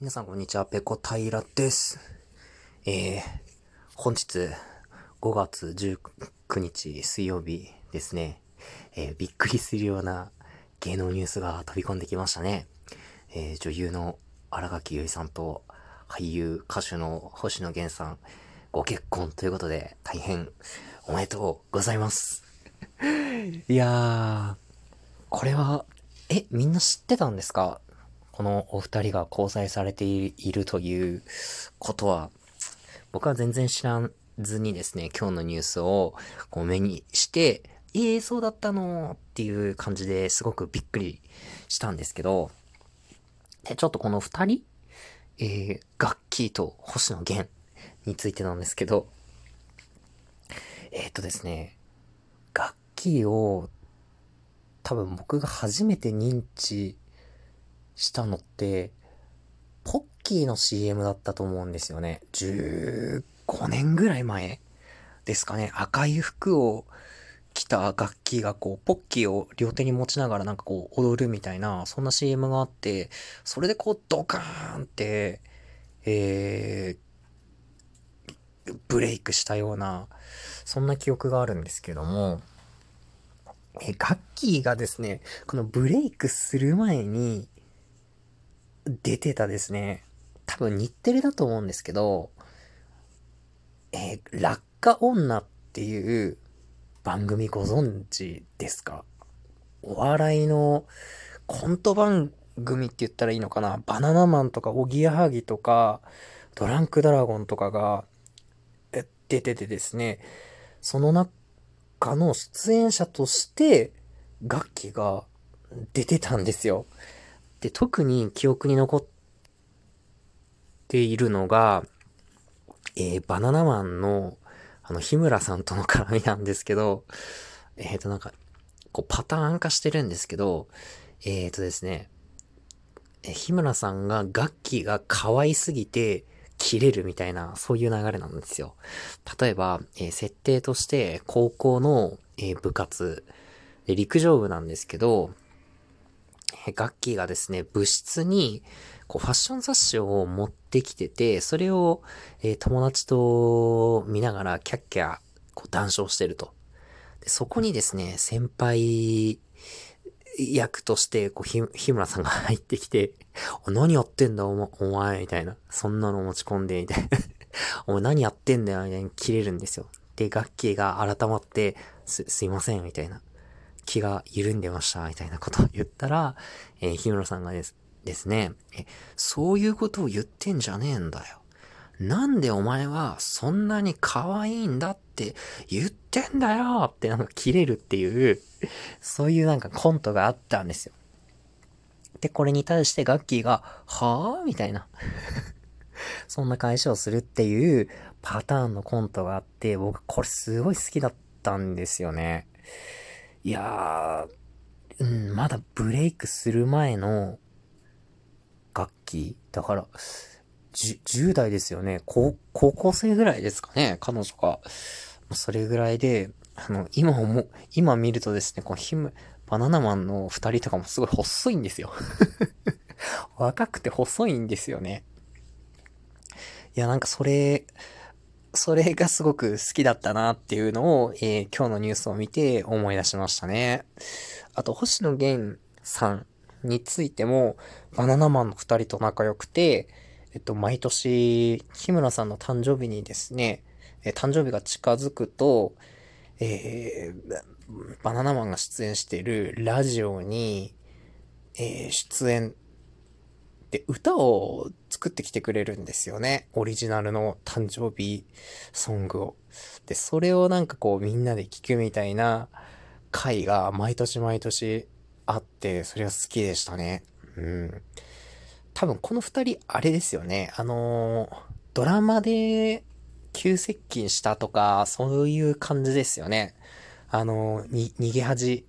皆さんこんにちは、ペコ平です。えー、本日5月19日水曜日ですね、えー、びっくりするような芸能ニュースが飛び込んできましたね。えー、女優の荒垣結衣さんと俳優、歌手の星野源さん、ご結婚ということで大変おめでとうございます。いやー、これは、え、みんな知ってたんですか？このお二人が交際されているということは、僕は全然知らずにですね、今日のニュースをこう目にして、ええー、そうだったの？っていう感じですごくびっくりしたんですけど、で、ちょっとこの二人、えー、ガッキーと星野源についてなんですけど、えー、っとですね、ガッキーを多分僕が初めて認知したのって、ポッキーの CM だったと思うんですよね。15年ぐらい前ですかね。赤い服を着た楽器がこう、ポッキーを両手に持ちながらなんかこう、踊るみたいな、そんな CM があって、それでこう、ドカーンって、えー、ブレイクしたような、そんな記憶があるんですけども、え、ガッキーがですね、このブレイクする前に、出てたですね、多分日テレだと思うんですけど、えー、落下女っていう番組ご存知ですか？お笑いのコント番組って言ったらいいのかな？バナナマンとかおぎやはぎとかドランクドラゴンとかが出ててですね、その中の出演者として楽器が出てたんですよ。で、特に記憶に残っているのが、えー、バナナマンの、あの、日村さんとの絡みなんですけど、えっ、ー、と、なんか、こう、パターン化してるんですけど、えっ、ー、とですね、え日村さんが楽器が可愛すぎて、切れるみたいな、そういう流れなんですよ。例えば、え、設定として、高校の、え、部活、陸上部なんですけど、ガッキーがですね、部室に、こう、ファッション雑誌を持ってきてて、それを、えー、友達と見ながら、キャッキャ、こう、談笑してると。でそこにですね、先輩役として、こう、日村さんが入ってきて、何やってんだお、お前、みたいな。そんなの持ち込んで、みたいな。お前何やってんだよ、みたいに切れるんですよ。で、ガッキーが改まって、す、すいません、みたいな。気が緩んでました、みたいなことを言ったら、えー、日村さんがですですね、え、そういうことを言ってんじゃねえんだよ。なんでお前はそんなに可愛いんだって言ってんだよってなんか切れるっていう、そういうなんかコントがあったんですよ。で、これに対してガッキーが、はぁみたいな。そんな返しをするっていうパターンのコントがあって、僕これすごい好きだったんですよね。いやー、うん、まだブレイクする前の楽器だから、10代ですよね。高、校生ぐらいですかね、彼女が。それぐらいで、あの、今思、今見るとですね、このヒム、バナナマンの二人とかもすごい細いんですよ 若くて細いんですよね。いや、なんかそれ、それがすごく好きだったなっていうのを、えー、今日のニュースを見て思い出しましたね。あと、星野源さんについても、バナナマンの二人と仲良くて、えっと、毎年、日村さんの誕生日にですね、えー、誕生日が近づくと、えー、バナナマンが出演しているラジオに、えー、出演で、歌を作ってきてくれるんですよね。オリジナルの誕生日ソングを。で、それをなんかこうみんなで聴くみたいな回が毎年毎年あって、それは好きでしたね。うん。多分この二人、あれですよね。あの、ドラマで急接近したとか、そういう感じですよね。あの、逃げ恥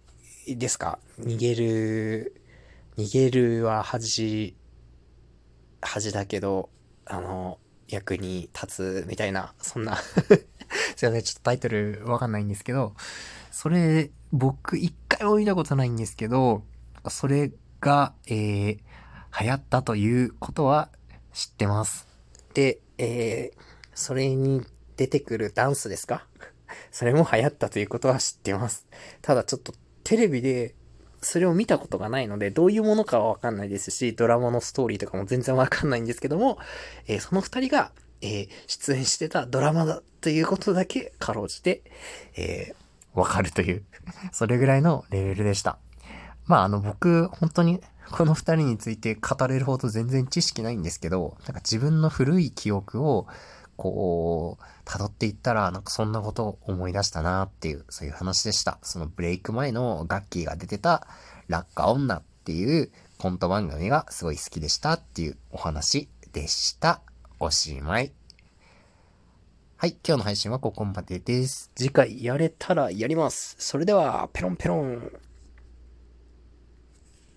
ですか？逃げる、逃げるは恥恥だけど、あの、役に立つみたいな、そんな すいません、ちょっとタイトルわかんないんですけど、それ、僕一回も見たことないんですけど、それが、えー、流行ったということは知ってます。で、えー、それに出てくるダンスですか？それも流行ったということは知ってます。ただちょっとテレビでそれを見たことがないので、どういうものかはわかんないですし、ドラマのストーリーとかも全然わかんないんですけども、えーその二人が、えー出演してたドラマだということだけかろうじて、えーわかるという。それぐらいのレベルでした。まあ、あの、僕、本当に、この二人について語れるほど全然知識ないんですけど、なんか自分の古い記憶を、こう、辿っていったら、なんかそんなことを思い出したなっていう、そういう話でした。そのブレイク前のガッキーが出てた、落下女っていうコント番組がすごい好きでしたっていうお話でした。おしまい。はい、今日の配信はここまでです。次回やれたらやります。それでは、ペロンペロン。